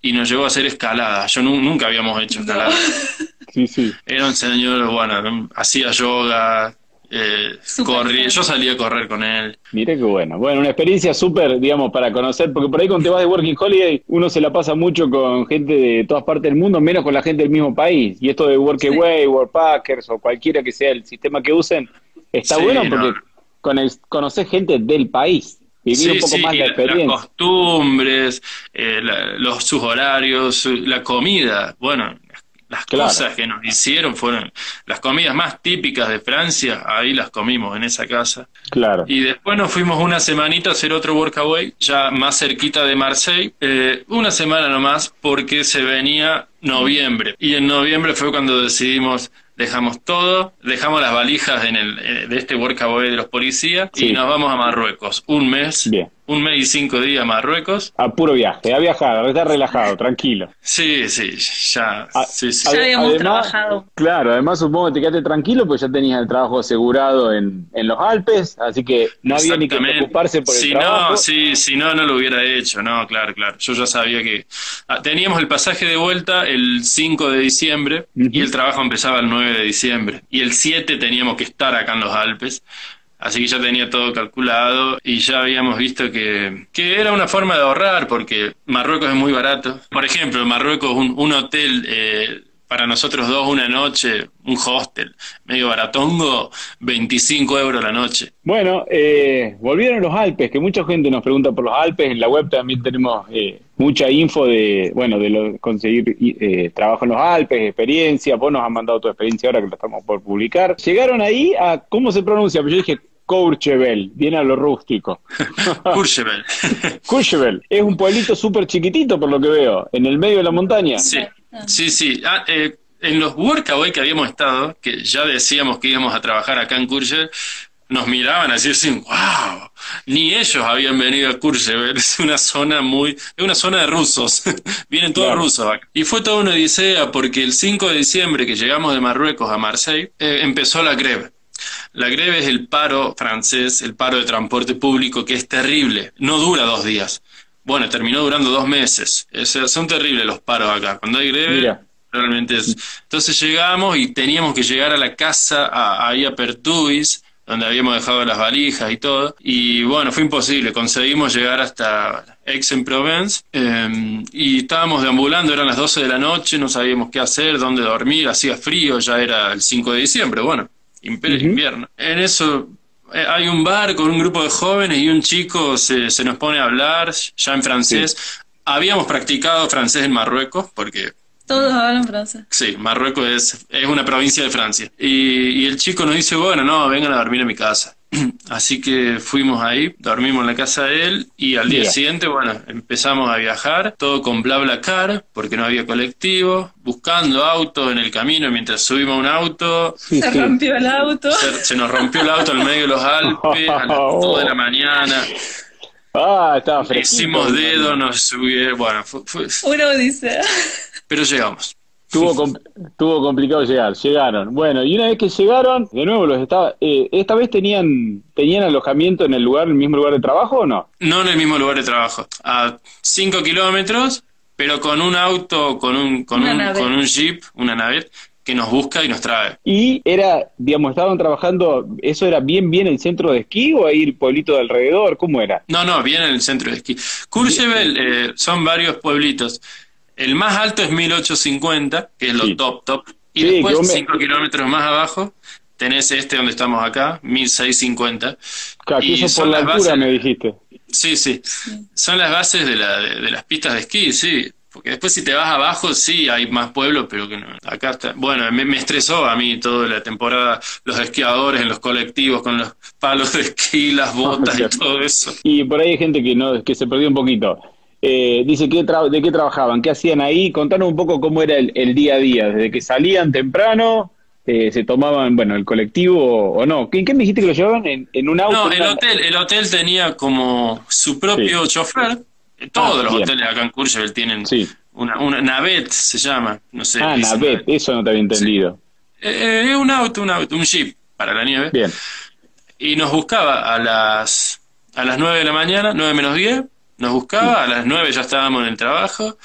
y nos llevó a hacer escalada. Yo nu- nunca habíamos hecho escalada. Sí, sí. Era un señor, bueno, hacía yoga, eh, bien. yo salía a correr con él. Mira qué bueno. Bueno, una experiencia súper, digamos, para conocer, porque por ahí cuando te vas de Working Holiday, uno se la pasa mucho con gente de todas partes del mundo, menos con la gente del mismo país. Y esto de Workaway, Workpackers o cualquiera que sea el sistema que usen, está Sí, bueno no. porque con el, conocer gente del país, vivir un poco más la la- experiencia. Las costumbres, eh, la- los, sus horarios, su- la comida, bueno, las Claro. cosas que nos hicieron fueron las comidas más típicas de Francia, ahí las comimos en esa casa. Claro. Y después nos fuimos una semanita a hacer otro workaway, ya más cerquita de Marseille, eh, una semana nomás porque se venía noviembre. Y en noviembre fue cuando decidimos, dejamos todo, dejamos las valijas en el, eh, de este workaway de los policías Sí. y nos vamos a Marruecos. Un mes, Bien. Un mes y cinco días a Marruecos. A puro viaje, a viajar, a estar relajado, tranquilo. Sí, sí, ya. Sí, sí. Ya habíamos además- trabajado. Claro, además supongo que te quedaste tranquilo, pues ya tenías el trabajo asegurado en, en los Alpes, así que no había ni que preocuparse por el trabajo. No, sí, si no, no lo hubiera hecho. No, claro, claro. Yo ya sabía que. Ah, teníamos el pasaje de vuelta el 5 de diciembre y el trabajo empezaba el 9 de diciembre. Y el 7 teníamos que estar acá en los Alpes. Así que ya tenía todo calculado y ya habíamos visto que, que era una forma de ahorrar porque Marruecos es muy barato. Por ejemplo, Marruecos, un, un hotel eh, para nosotros dos una noche, un hostel medio baratongo, 25 euros la noche. Bueno, eh, volvieron los Alpes, que mucha gente nos pregunta por los Alpes. En la web también tenemos eh, mucha info de, bueno, de lo- conseguir eh, trabajo en los Alpes, experiencia. Vos nos has mandado tu experiencia ahora que la estamos por publicar. Llegaron ahí a, ¿cómo se pronuncia? Pues yo dije Courchevel, viene a lo rústico. Courchevel. Courchevel es un pueblito súper chiquitito por lo que veo, en el medio de la montaña. Sí, sí, sí. Ah, eh, en los workaway que habíamos estado, que ya decíamos que íbamos a trabajar acá en Courchevel, nos miraban así, wow, ni ellos habían venido a Courchevel, es una zona muy, es una zona de rusos, vienen todos Claro. rusos acá. Y fue toda una odisea porque el 5 de diciembre que llegamos de Marruecos a Marseille, eh, empezó la greve. La greve es el paro francés, el paro de transporte público, que es terrible, no dura dos días. Bueno, terminó durando dos meses. Sea, son terribles los paros acá. Cuando hay greve, Mira. realmente es. Entonces llegamos y teníamos que llegar a la casa, a- ahí a Pertuis, donde habíamos dejado las valijas y todo. Y bueno, fue imposible. Conseguimos llegar hasta Aix-en-Provence eh, y estábamos deambulando, eran las 12 de la noche, no sabíamos qué hacer, dónde dormir, hacía frío, ya era el 5 de diciembre, bueno, imper- Ujú. invierno. En eso eh, hay un bar con un grupo de jóvenes y un chico se, se nos pone a hablar ya en francés. Habíamos practicado francés en Marruecos porque Todos hablan francés. Sí, Marruecos es, es una provincia de Francia. Y, y el chico nos dice, bueno, no, vengan a dormir a mi casa. Así que fuimos ahí, dormimos en la casa de él y al día siguiente, bueno, empezamos a viajar, todo con BlaBlaCar, porque no había colectivo, buscando autos en el camino mientras subimos a un auto. Sí, Se sí. rompió el auto. Se, se nos rompió el auto en medio de los Alpes a las 2 de la mañana. Ah, estaba fresquito. Hicimos dedo, nos subieron, bueno, fue- fue- Una odisea. pero llegamos. Tuvo, com- tuvo complicado llegar, llegaron. Bueno, y una vez que llegaron, de nuevo los estaba. eh, ¿Esta vez tenían tenían alojamiento en el lugar, en el mismo lugar de trabajo o no? No en el mismo lugar de trabajo, a 5 kilómetros, pero con un auto, con un, con Una un, nave. con un jeep, una nave, que nos busca y nos trae. Y era, digamos, estaban trabajando, ¿eso era bien, bien el centro de esquí o ahí el pueblito de alrededor? ¿Cómo era? No, no, viene en el centro de esquí. Courchevel eh, son varios pueblitos. El más alto es 1850, que es lo Sí. top, top. Y Sí, después, que vos me- 5 kilómetros más abajo, tenés este donde estamos acá, 1650. Claro, Y eso por la altura bases- me dijiste. Sí, sí. Son las bases de, la, de, de las pistas de esquí, sí. Porque después si te vas abajo, sí, hay más pueblos, pero que no. Acá está. Bueno, me, me estresó a mí toda la temporada, los esquiadores en los colectivos con los palos de esquí, las botas y todo eso. Y por ahí hay gente que no que se perdió un poquito. Eh, dice, ¿qué tra- ¿de qué trabajaban? ¿Qué hacían ahí? Contanos un poco cómo era el, el día a día, desde que salían temprano, eh, se tomaban, bueno, el colectivo o, o no. ¿En qué me dijiste que lo llevaban? ¿En, en un auto? No, el una- hotel, el hotel tenía como su propio chofer. Todos Ah, los bien. hoteles acá en Courchevel tienen Sí. una, una navet, se llama. No sé. Ah, Navet, eso no te había entendido. Eh, eh, un auto, un auto, un jeep para la nieve. Bien. y nos buscaba a las a las 9 de la mañana, 9 menos 10, nos buscaba, a las 9 ya estábamos en el trabajo,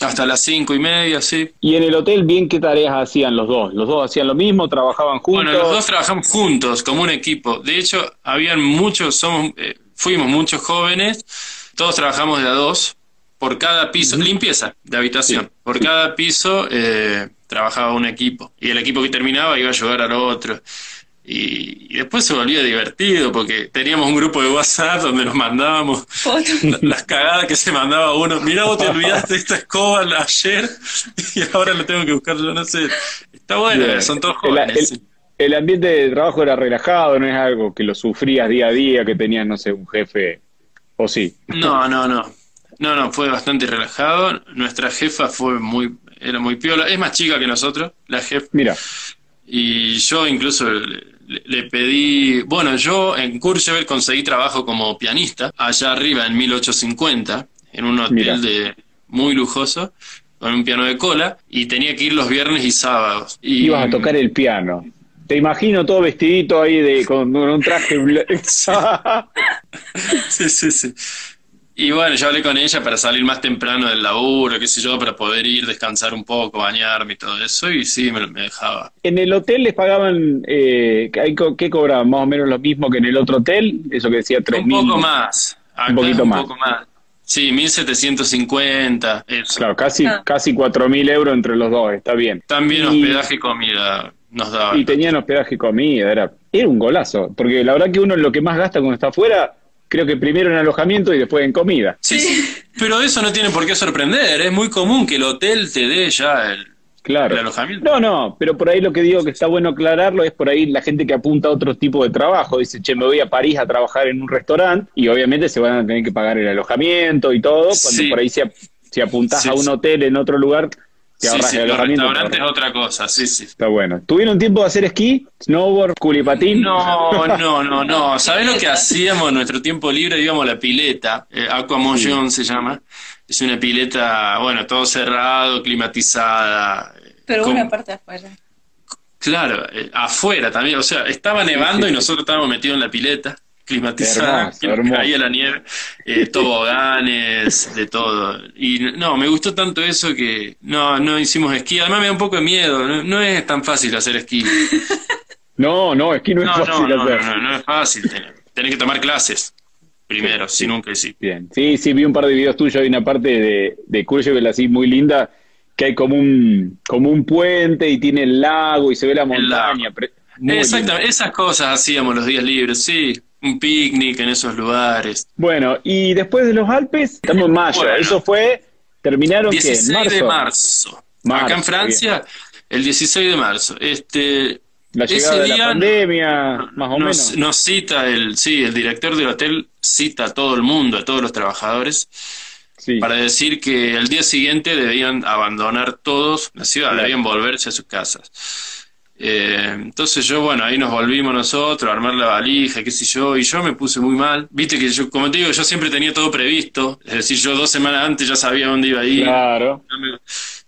hasta las cinco y media, sí. Y en el hotel, bien, ¿qué tareas hacían los dos? ¿Los dos hacían lo mismo? ¿Trabajaban juntos? Bueno, los dos trabajamos juntos, como un equipo. De hecho, habían muchos, somos, eh, fuimos muchos jóvenes, todos trabajamos de a dos, por cada piso, limpieza de habitación, por cada piso eh, trabajaba un equipo. Y el equipo que terminaba iba a ayudar al otro. Y, y después se volvía divertido porque teníamos un grupo de WhatsApp donde nos mandábamos las cagadas que se mandaba uno. Mirá, vos te olvidaste de esta escoba ayer y ahora lo tengo que buscar yo, no sé. Está bueno, Bien. son todos El- jóvenes. el- El ambiente de trabajo era relajado, no es algo que lo sufrías día a día, que tenías, no sé, un jefe, o sí. No, no, no. No, no, fue bastante relajado. Nuestra jefa fue muy, era muy piola. Es más chica que nosotros, la jefa. Mira, Y yo incluso le, le pedí, bueno, yo en Courchevel conseguí trabajo como pianista, allá arriba en 1850, en un hotel Mira. de muy lujoso, con un piano de cola, y tenía que ir los viernes y sábados. Y, ibas a tocar el piano. Te imagino todo vestidito ahí de, con un traje Sí, sí, sí. Y bueno, yo hablé con ella para salir más temprano del laburo, qué sé yo, para poder ir, descansar un poco, bañarme y todo eso, y sí, me, me dejaba. En el hotel les pagaban, eh, ¿qué ¿qué cobraban? ¿Más o menos lo mismo que en el otro hotel? Eso que decía Un 3.000. poco más. Acá Un poquito un más. poco más. Sí, 1750, eso. Claro, casi, Ah. casi 4.000 euros entre los dos, está bien. También Y- hospedaje y comida nos daba. Y tenían hospedaje y comida, era, era un golazo. Porque la verdad que uno lo que más gasta cuando está afuera, creo que primero en alojamiento y después en comida. Sí, sí. Pero eso no tiene por qué sorprender. Es muy común que el hotel te dé ya el, Claro. el alojamiento. No, no, pero por ahí lo que digo que está bueno aclararlo es por ahí la gente que apunta a otro tipo de trabajo. Dice, che, me voy a París a trabajar en un restaurante y obviamente se van a tener que pagar el alojamiento y todo. Cuando Sí. por ahí si, ap- si apuntás Sí, a un hotel en otro lugar, Te Sí, ahorras sí, el los restaurantes es otra cosa, sí, sí. Está bueno. ¿Tuvieron tiempo de hacer esquí, snowboard, culipatín? No, no, no, no. ¿Sabés lo que hacíamos en nuestro tiempo libre? Íbamos a la pileta, eh, Aquamotion se llama. Es una pileta, bueno, todo cerrado, climatizada. eh, Pero con- una parte afuera. Claro, eh, afuera también. O sea, estaba nevando sí. y nosotros estábamos metidos en la pileta, climatizada, Hermoso, que nos hermoso. caía la nieve, eh, toboganes, de todo. Y no, me gustó tanto eso que no, no hicimos esquí. Además me da un poco de miedo, no, no es tan fácil hacer esquí. No, no, esquí no es No, no, fácil no, hacer. no, no, no es fácil. Tenés, tenés que tomar clases primero, si nunca hiciste. Bien. Sí, sí, vi un par de videos tuyos. Hay una parte de, de Courchevel así muy linda que hay como un, como un puente y tiene el lago y se ve la montaña. Exactamente, esas cosas hacíamos los días libres, sí. Un picnic en esos lugares. Bueno, y después de los Alpes, estamos en mayo. Bueno. Eso fue, terminaron que en 16 marzo. de marzo. Marzo, Acá en Francia, el 16 de marzo. Este, La Ese llegada de la día pandemia, más o nos, menos. nos cita el, sí, el director del hotel cita a todo el mundo, a todos los trabajadores, Sí. para decir que el día siguiente debían abandonar todos la ciudad, Claro. debían volverse a sus casas. Eh, entonces yo, bueno, ahí nos volvimos nosotros a armar la valija, qué sé yo, y yo me puse muy mal. Viste que yo, como te digo, yo siempre tenía todo previsto, es decir, yo dos semanas antes ya sabía dónde iba a ir. Claro.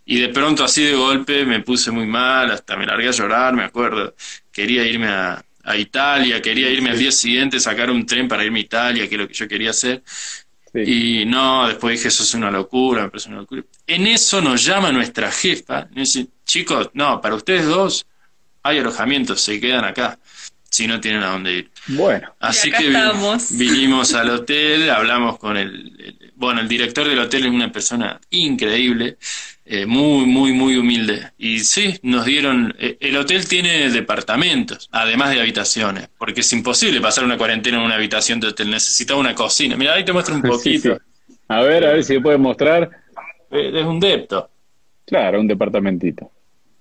Y de pronto, así de golpe, me puse muy mal, hasta me largué a llorar, me acuerdo. Quería irme a, a Italia, quería irme al día siguiente, sacar un tren para irme a Italia, que es lo que yo quería hacer. Sí. Y no, después dije, eso es una locura, me parece una locura. En eso nos llama nuestra jefa, y dice, chicos, no, para ustedes dos hay alojamientos, se quedan acá, si no tienen a dónde ir. Bueno, Así que estamos. vinimos al hotel, hablamos con el, el- bueno, el director del hotel es una persona increíble, eh, muy, muy, muy humilde. Y sí, nos dieron, eh, el hotel tiene departamentos, además de habitaciones, porque es imposible pasar una cuarentena en una habitación de hotel, necesitaba una cocina. Mira, ahí te muestro un Sí, poquito. sí. a ver, a ver si se puede mostrar. Eh, Es un depto. Claro, un departamentito.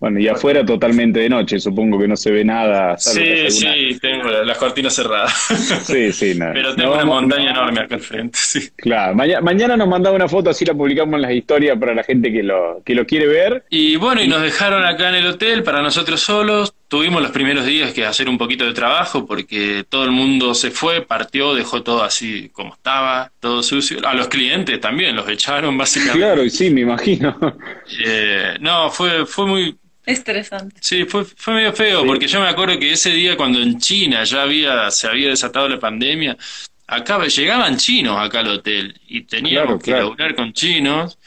Bueno, y afuera totalmente de noche, supongo que no se ve nada. Sí, sí, tengo la- las cortinas cerradas. sí, sí, nada. Pero No tengo una montaña enorme acá al frente, sí. Claro, maña- mañana nos mandaba una foto, así la publicamos en las historias para la gente que lo, que lo quiere ver. Y bueno, y nos dejaron acá en el hotel para nosotros solos. Tuvimos los primeros días que hacer un poquito de trabajo porque todo el mundo se fue, partió, dejó todo así como estaba, todo sucio. A los clientes también los echaron básicamente. Claro, y sí, me imagino. Eh, no, fue, fue muy, Estresante. sí, fue, fue medio feo porque yo me acuerdo que ese día cuando en China ya había, se había desatado la pandemia, acá llegaban chinos acá al hotel y teníamos Claro, que claro. laburar con chinos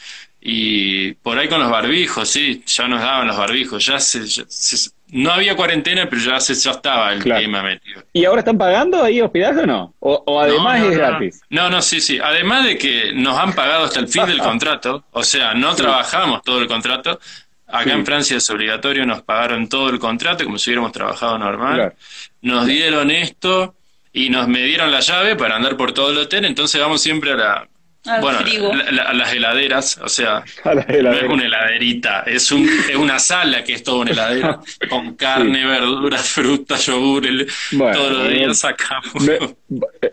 y por ahí con los barbijos, sí, ya nos daban los barbijos, ya se, ya se- no había cuarentena, pero ya se ya estaba el Claro. tema metido. ¿Y ahora están pagando ahí hospedaje o no? O, o además No, no, es no, gratis. No, no, sí, sí. Además de que nos han pagado hasta el fin del contrato, o sea, no trabajamos todo el contrato. Acá Sí. en Francia es obligatorio, nos pagaron todo el contrato como si hubiéramos trabajado normal. Claro. Nos dieron esto y nos me dieron la llave para andar por todo el hotel, entonces vamos siempre a la... Al bueno, frigo. la- la- a las heladeras, o sea, no es una heladerita, es, un, es una sala que es toda una heladera, con carne, verduras, fruta, yogur, el- Bueno, todos los días sacamos. Me-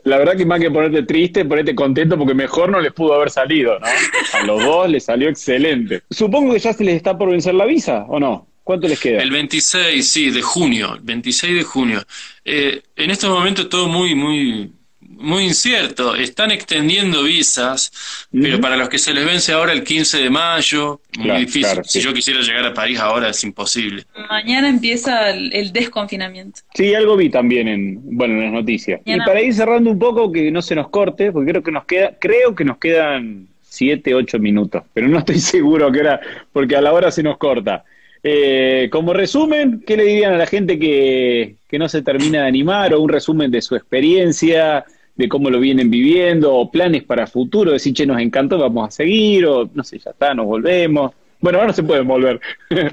la verdad que más que ponerte triste, ponerte contento porque mejor no les pudo haber salido, ¿no? A los dos les salió excelente. Supongo que ya se les está por vencer la visa, ¿o no? ¿Cuánto les queda? El 26, sí, de junio, el 26 de junio. Eh, en estos momentos todo muy, muy, muy incierto. Están extendiendo visas, pero para los que se les vence ahora el 15 de mayo, muy Claro, difícil. claro, si yo quisiera llegar a París ahora es imposible. Mañana empieza el, el desconfinamiento. Sí, algo vi también en, bueno, en las noticias. Y para ir cerrando un poco, que no se nos corte, porque creo que nos queda, creo que nos quedan siete, ocho minutos, pero no estoy seguro que era, porque a la hora se nos corta. Eh, como resumen, ¿qué le dirían a la gente que, que no se termina de animar? O un resumen de su experiencia, de cómo lo vienen viviendo, o planes para futuro, decir, che, nos encantó, vamos a seguir, o no sé, ya está, nos volvemos. Bueno, ahora no se pueden volver.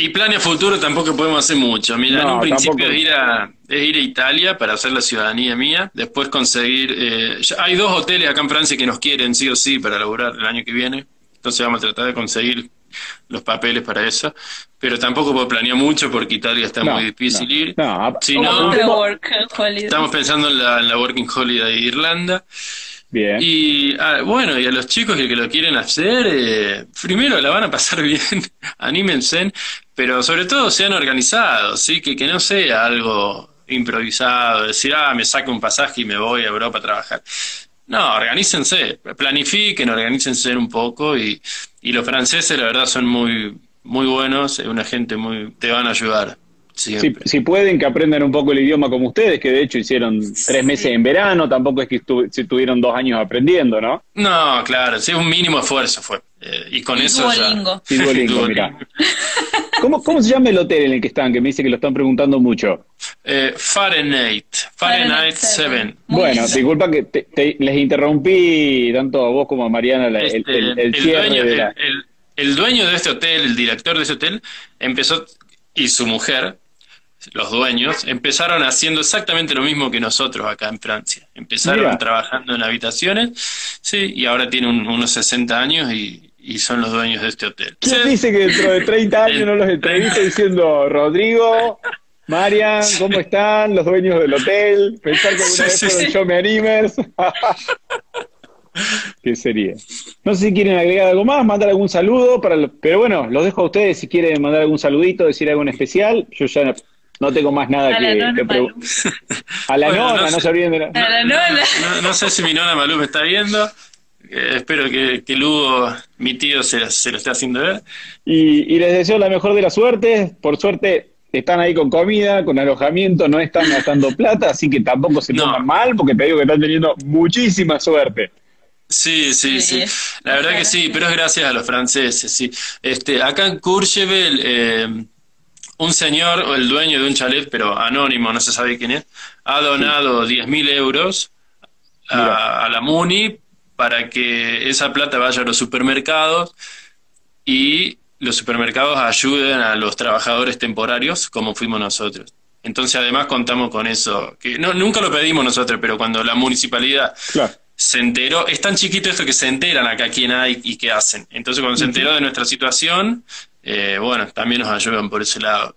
Y planes futuro tampoco podemos hacer mucho. Mira, en un principio tampoco. es ir, a, es ir a Italia para hacer la ciudadanía mía, después conseguir... eh, ya hay dos hoteles acá en Francia que nos quieren sí o sí para laburar el año que viene, entonces vamos a tratar de conseguir los papeles para eso, pero tampoco puedo planear mucho porque Italia está No, muy difícil no, ir. no, a- Si holiday. Estamos pensando en la, en la Working Holiday de Irlanda. Bien. Y ah, bueno, y a los chicos que, que lo quieren hacer, eh, primero la van a pasar bien, anímense, pero sobre todo sean organizados, ¿sí? que, que no sea algo improvisado, decir, ah, me saco un pasaje y me voy a Europa a trabajar. No, organícense, planifiquen, organícense un poco y, y los franceses la verdad son muy, muy buenos, una gente muy, te van a ayudar. Si, si pueden, que aprendan un poco el idioma como ustedes, que de hecho hicieron tres meses en verano, tampoco es que estu- se estuvieron dos años aprendiendo, ¿no? No, claro, sí, un mínimo esfuerzo fue. Eh, y con Y eso ya. Duolingo. Sí, Duolingo, Duolingo. mirá. ¿Cómo, ¿Cómo se llama el hotel en el que están? Que me dice que lo están preguntando mucho. Eh, Fahrenheit, Fahrenheit 7. Muy bueno, lindo. disculpa que te- te- les interrumpí tanto a vos como a Mariana la- Este, el- el el cierre dueño, de la... el- el- el dueño de este hotel, el director de ese hotel, empezó, y su mujer, los dueños, empezaron haciendo exactamente lo mismo que nosotros acá en Francia. Empezaron Mira. trabajando en habitaciones, sí, y ahora tienen un- unos 60 años y, y son los dueños de este hotel. ¿Quién Sí, dice que dentro de 30 años no los entrevista diciendo Rodrigo, Marian, ¿cómo están los dueños del hotel? Pensar que alguna Sí, vez fueron sí. yo me animers. ¿Qué sería? No sé si quieren agregar algo más, mandar algún saludo, para lo- pero bueno, los dejo a ustedes si quieren mandar algún saludito, decir algo en especial. Yo ya no tengo más nada A la que, nona que. A la Bueno, nona, no no, se olviden de la... A la nona. No, no sé si mi nona Malú me está viendo. Eh, espero que, que Lugo, mi tío, se, se lo esté haciendo ver. Y, y les deseo la mejor de las suertes. Por suerte están ahí con comida, con alojamiento, no están gastando plata, así que tampoco se No. pongan mal, porque te digo que están teniendo muchísima suerte. Sí, sí, sí. Sí, La verdad que sí, pero es gracias a los franceses, sí. Este, acá en Courchevel, eh, un señor, o el dueño de un chalet, pero anónimo, no se sabe quién es, ha donado 10.000 euros a, a la MUNI para que esa plata vaya a los supermercados y los supermercados ayuden a los trabajadores temporarios como fuimos nosotros. Entonces, además, contamos con eso, que no, nunca lo pedimos nosotros, pero cuando la municipalidad Claro. se enteró, es tan chiquito esto que se enteran acá quién hay y qué hacen. Entonces cuando se enteró de nuestra situación, eh, bueno, también nos ayudan por ese lado.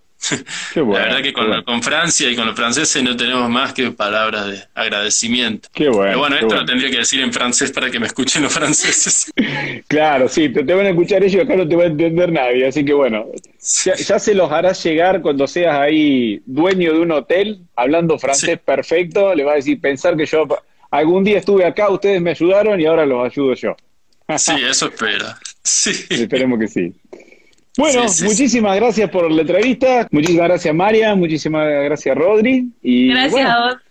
Qué bueno. La verdad que con, bueno. con Francia y con los franceses no tenemos más que palabras de agradecimiento. Qué bueno, Pero bueno, esto bueno. lo tendría que decir en francés para que me escuchen los franceses. Claro, sí, te, te van a escuchar ellos, acá no te va a entender nadie, así que bueno, ya, ya se los harás llegar cuando seas ahí dueño de un hotel, hablando francés Sí. perfecto, le va a decir, pensar que yo algún día estuve acá, ustedes me ayudaron y ahora los ayudo yo. Sí, eso espero. Sí. Esperemos que sí. Bueno, Sí, sí, muchísimas gracias por la entrevista, muchísimas gracias María, muchísimas gracias Rodri. Y Gracias bueno, a vos.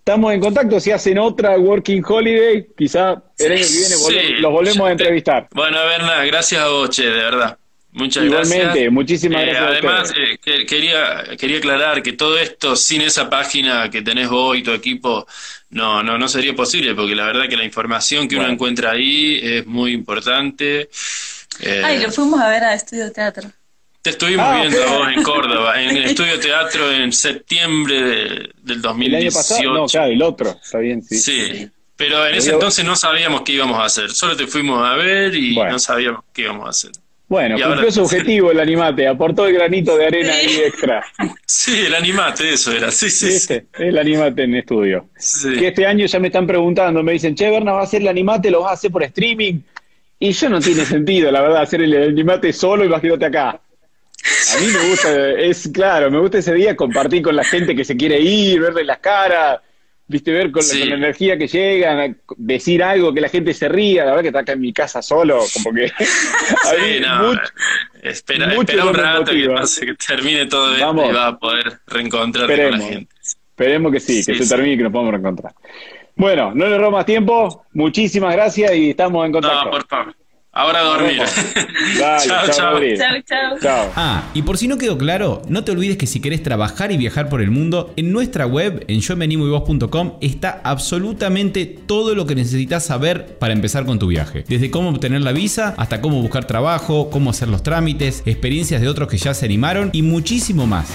estamos en contacto, si hacen otra Working Holiday, quizá el año que viene volve- los volvemos a entrevistar. Bueno, Berna, gracias a vos, che, de verdad. Muchas Igualmente, gracias. muchísimas Eh, gracias además, eh, que- quería, quería aclarar que todo esto sin esa página que tenés vos y tu equipo no, no, no sería posible, porque la verdad que la información que uno encuentra ahí es muy importante. Eh, Ay, lo fuimos a ver a Estudio Teatro. te estuvimos Ah, viendo ok. a vos en Córdoba, en el estudio teatro en septiembre de- del El 2018. año pasado, no, claro, el otro, está bien, sí. Sí, pero en ese entonces no sabíamos qué íbamos a hacer. Solo te fuimos a ver y Bueno. no sabíamos qué íbamos a hacer. Bueno, Y cumplió ahora- su objetivo el animate, aportó el granito de arena Sí. ahí extra. Sí, el animate, eso era. Sí, sí, sí. ¿Viste? El animate en estudio. Sí. Que este año ya me están preguntando, me dicen, che, Berna, ¿va a hacer el animate? ¿Lo vas a hacer por streaming? Y yo no tiene sentido, la verdad, hacer el animate solo y bajándote acá. A mí me gusta, es claro, me gusta ese día compartir con la gente que se quiere ir, verle las caras, viste, ver con, Sí. con la energía que llegan, decir algo, que la gente se ría, la verdad que está acá en mi casa solo, como que... Sí, no, mucho- espera, mucho espera un rato que, motiva. pase, que termine todo esto y vas a poder reencontrarte con la gente. Esperemos que sí, que Sí, se termine y que nos podamos reencontrar. Bueno, no le robo más tiempo, muchísimas gracias y estamos en contacto. No, por favor. Ahora a dormir. Dale, chao, chao, chao. Chao. Ah, y por si no quedó claro, no te olvides que si querés trabajar y viajar por el mundo, en nuestra web, en yo me animo y vos.com, está absolutamente todo lo que necesitas saber para empezar con tu viaje. Desde cómo obtener la visa, hasta cómo buscar trabajo, cómo hacer los trámites, experiencias de otros que ya se animaron y muchísimo más.